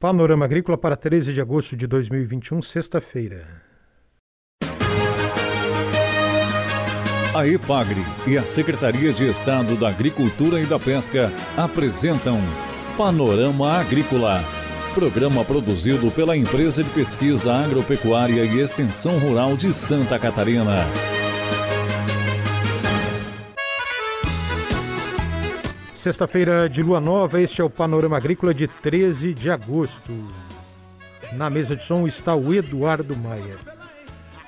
Panorama Agrícola para 13 de agosto de 2021, sexta-feira. A EPAGRE e a Secretaria de Estado da Agricultura e da Pesca apresentam Panorama Agrícola, programa produzido pela Empresa de Pesquisa Agropecuária e Extensão Rural de Santa Catarina. Sexta-feira de lua nova, este é o Panorama Agrícola de 13 de agosto. Na mesa de som está o Eduardo Maia.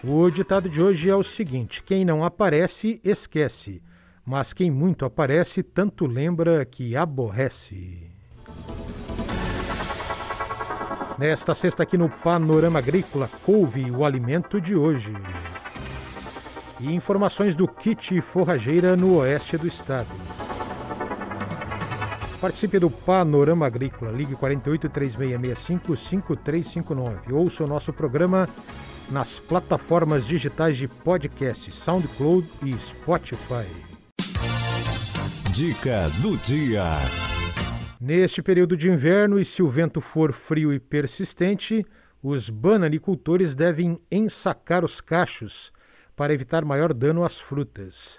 O ditado de hoje é o seguinte: quem não aparece, esquece, mas quem muito aparece, tanto lembra que aborrece. Nesta sexta, aqui no Panorama Agrícola, couve o alimento de hoje. E informações do kit forrageira no oeste do estado. Participe do Panorama Agrícola. Ligue 48 3665 5359. Ouça o nosso programa nas plataformas digitais de podcast SoundCloud e Spotify. Dica do dia. Neste período de inverno, e se o vento for frio e persistente, os bananicultores devem ensacar os cachos para evitar maior dano às frutas.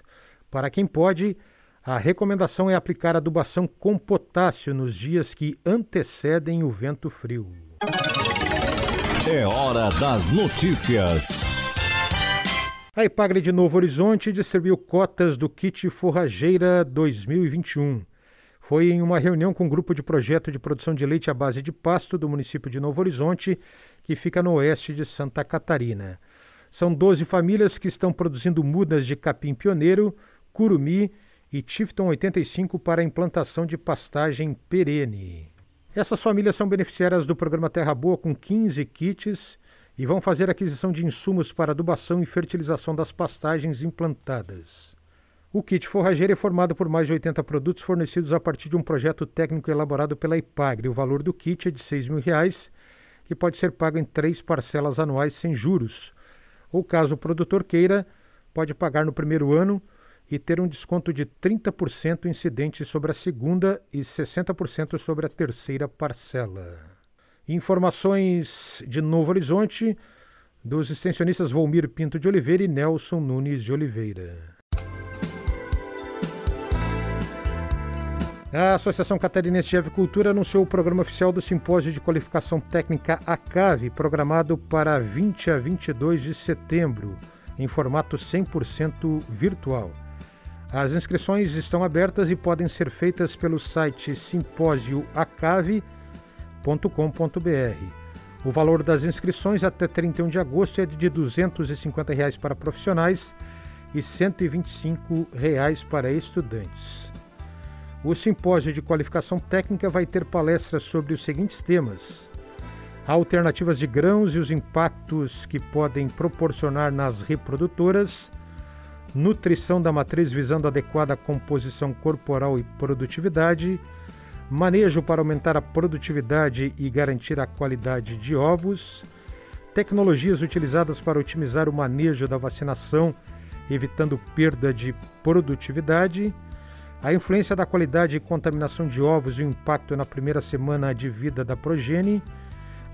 Para quem pode, a recomendação é aplicar adubação com potássio nos dias que antecedem o vento frio. É hora das notícias. A Ipagre de Novo Horizonte distribuiu cotas do kit Forrageira 2021. Foi em uma reunião com o um grupo de projeto de produção de leite à base de pasto do município de Novo Horizonte, que fica no oeste de Santa Catarina. São 12 famílias que estão produzindo mudas de capim pioneiro, curumi e Tifton 85 para implantação de pastagem perene. Essas famílias são beneficiárias do programa Terra Boa com 15 kits e vão fazer aquisição de insumos para adubação e fertilização das pastagens implantadas. O kit forrageiro é formado por mais de 80 produtos fornecidos a partir de um projeto técnico elaborado pela IPAGRE. O valor do kit é de 6 mil reais, que pode ser pago em três parcelas anuais sem juros. Ou caso o produtor queira, pode pagar no primeiro ano e ter um desconto de 30% incidente sobre a segunda e 60% sobre a terceira parcela. Informações de Novo Horizonte dos extensionistas Volmir Pinto de Oliveira e Nelson Nunes de Oliveira. A Associação Catarinense de Avicultura anunciou o programa oficial do Simpósio de Qualificação Técnica ACAV, programado para 20 a 22 de setembro, em formato 100% virtual. As inscrições estão abertas e podem ser feitas pelo site simpósioacave.com.br. O valor das inscrições até 31 de agosto é de 250 reais para profissionais e 125 reais para estudantes. O simpósio de qualificação técnica vai ter palestras sobre os seguintes temas: alternativas de grãos e os impactos que podem proporcionar nas reprodutoras nutrição da matriz visando adequada composição corporal e produtividade, manejo para aumentar a produtividade e garantir a qualidade de ovos, tecnologias utilizadas para otimizar o manejo da vacinação, evitando perda de produtividade, a influência da qualidade e contaminação de ovos e o impacto na primeira semana de vida da progenie,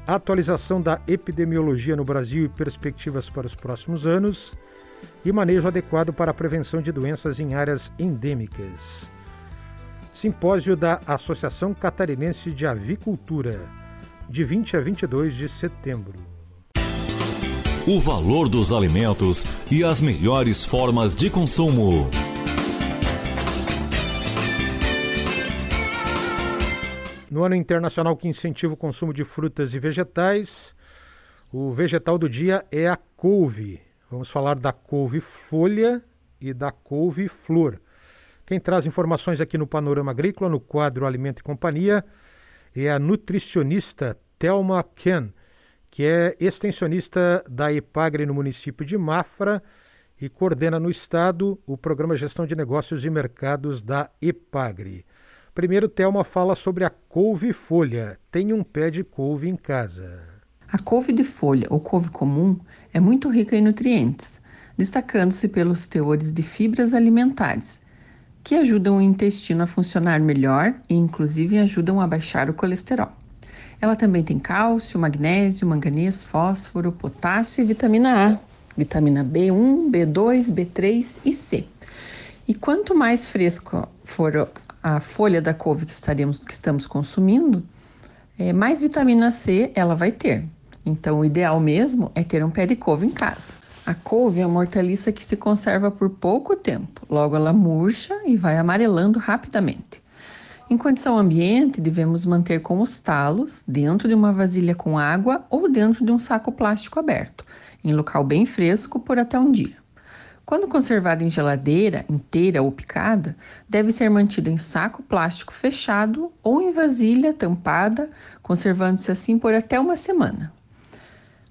atualização da epidemiologia no Brasil e perspectivas para os próximos anos, e manejo adequado para a prevenção de doenças em áreas endêmicas. Simpósio da Associação Catarinense de Avicultura, de 20 a 22 de setembro. O valor dos alimentos e as melhores formas de consumo. No ano internacional que incentiva o consumo de frutas e vegetais, o vegetal do dia é a couve. Vamos falar da couve-folha e da couve-flor. Quem traz informações aqui no Panorama Agrícola, no quadro Alimento e Companhia, é a nutricionista Thelma Ken, que é extensionista da EPAGRE no município de Mafra e coordena no estado o programa Gestão de Negócios e Mercados da EPAGRE. Primeiro, Thelma fala sobre a couve-folha. Tem um pé de couve em casa. A couve de folha ou couve comum é muito rica em nutrientes, destacando-se pelos teores de fibras alimentares, que ajudam o intestino a funcionar melhor e, inclusive, ajudam a baixar o colesterol. Ela também tem cálcio, magnésio, manganês, fósforo, potássio e vitamina A, vitamina B1, B2, B3 e C. E quanto mais fresco for a folha da couve que, estaremos, que estamos consumindo, é, mais vitamina C ela vai ter. Então, o ideal mesmo é ter um pé de couve em casa. A couve é uma hortaliça que se conserva por pouco tempo, logo ela murcha e vai amarelando rapidamente. Em condição ambiente, devemos manter com os talos dentro de uma vasilha com água ou dentro de um saco plástico aberto, em local bem fresco por até um dia. Quando conservada em geladeira, inteira ou picada, deve ser mantida em saco plástico fechado ou em vasilha tampada, conservando-se assim por até uma semana.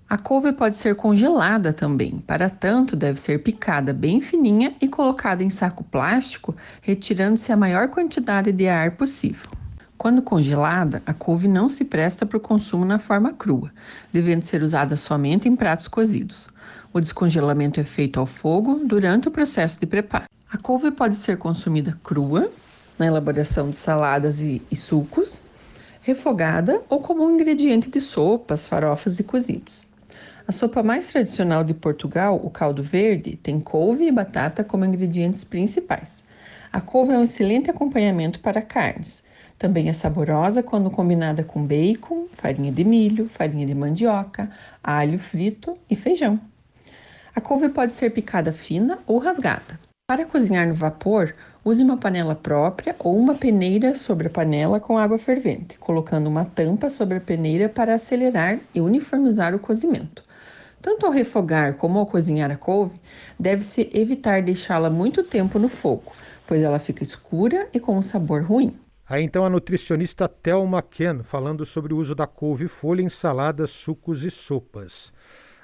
A couve pode ser congelada também, para tanto, deve ser picada bem fininha e colocada em saco plástico, retirando-se a maior quantidade de ar possível. Quando congelada, a couve não se presta para o consumo na forma crua, devendo ser usada somente em pratos cozidos. O descongelamento é feito ao fogo durante o processo de preparo. A couve pode ser consumida crua, na elaboração de saladas e, e sucos, refogada ou como um ingrediente de sopas, farofas e cozidos. A sopa mais tradicional de Portugal, o caldo verde, tem couve e batata como ingredientes principais. A couve é um excelente acompanhamento para carnes. Também é saborosa quando combinada com bacon, farinha de milho, farinha de mandioca, alho frito e feijão. A couve pode ser picada fina ou rasgada. Para cozinhar no vapor, use uma panela própria ou uma peneira sobre a panela com água fervente, colocando uma tampa sobre a peneira para acelerar e uniformizar o cozimento. Tanto ao refogar como ao cozinhar a couve, deve-se evitar deixá-la muito tempo no fogo, pois ela fica escura e com um sabor ruim. Aí então a nutricionista Thelma Ken falando sobre o uso da couve-folha em saladas, sucos e sopas.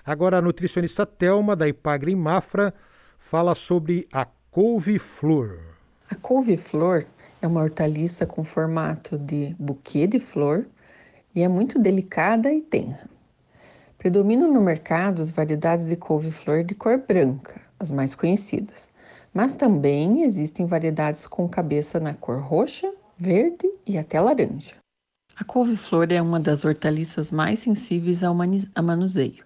Agora a nutricionista Thelma da Ipagre em Mafra fala sobre a couve-flor. A couve-flor é uma hortaliça com formato de buquê de flor e é muito delicada e tenra. Predominam no mercado as variedades de couve-flor de cor branca, as mais conhecidas, mas também existem variedades com cabeça na cor roxa, verde e até laranja. A couve-flor é uma das hortaliças mais sensíveis ao manuseio.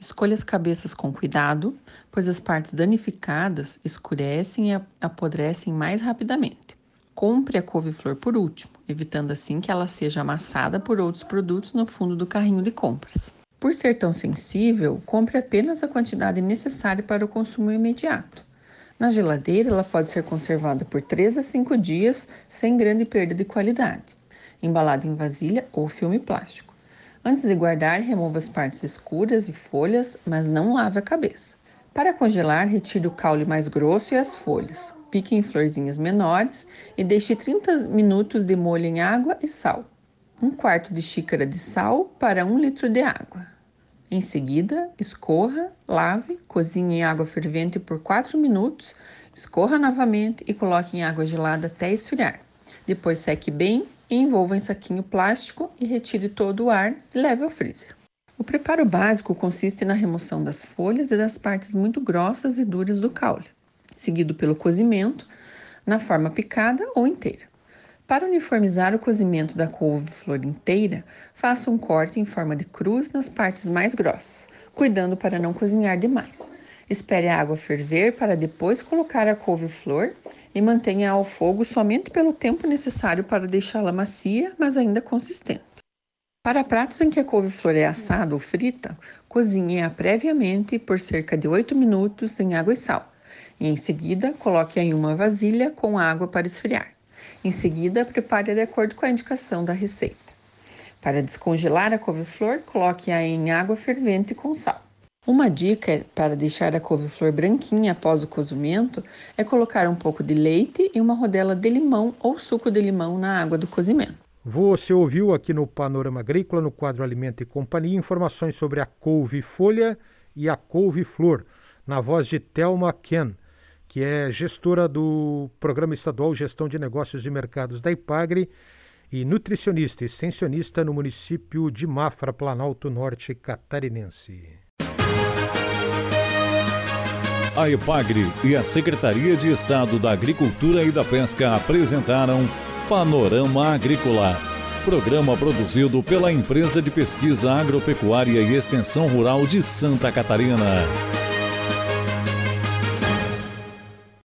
Escolha as cabeças com cuidado, pois as partes danificadas escurecem e apodrecem mais rapidamente. Compre a couve-flor por último, evitando assim que ela seja amassada por outros produtos no fundo do carrinho de compras. Por ser tão sensível, compre apenas a quantidade necessária para o consumo imediato. Na geladeira, ela pode ser conservada por 3 a 5 dias sem grande perda de qualidade, embalada em vasilha ou filme plástico. Antes de guardar, remova as partes escuras e folhas, mas não lave a cabeça. Para congelar, retire o caule mais grosso e as folhas. Pique em florzinhas menores e deixe 30 minutos de molho em água e sal um quarto de xícara de sal para um litro de água. Em seguida, escorra, lave, cozinhe em água fervente por 4 minutos, escorra novamente e coloque em água gelada até esfriar. Depois seque bem, envolva em saquinho plástico e retire todo o ar e leve ao freezer. O preparo básico consiste na remoção das folhas e das partes muito grossas e duras do caule, seguido pelo cozimento na forma picada ou inteira. Para uniformizar o cozimento da couve-flor inteira, faça um corte em forma de cruz nas partes mais grossas, cuidando para não cozinhar demais. Espere a água ferver para depois colocar a couve-flor e mantenha ao fogo somente pelo tempo necessário para deixá-la macia, mas ainda consistente. Para pratos em que a couve-flor é assada ou frita, cozinhe-a previamente por cerca de 8 minutos em água e sal. E em seguida, coloque-a em uma vasilha com água para esfriar. Em seguida, prepare de acordo com a indicação da receita. Para descongelar a couve-flor, coloque-a em água fervente com sal. Uma dica para deixar a couve-flor branquinha após o cozimento é colocar um pouco de leite e uma rodela de limão ou suco de limão na água do cozimento. Você ouviu aqui no Panorama Agrícola, no quadro Alimento e Companhia, informações sobre a couve-folha e a couve-flor, na voz de Thelma Ken que é gestora do Programa Estadual Gestão de Negócios e Mercados da IPAGRE e nutricionista extensionista no município de Mafra, Planalto Norte Catarinense. A IPAGRE e a Secretaria de Estado da Agricultura e da Pesca apresentaram Panorama Agrícola Programa produzido pela Empresa de Pesquisa Agropecuária e Extensão Rural de Santa Catarina.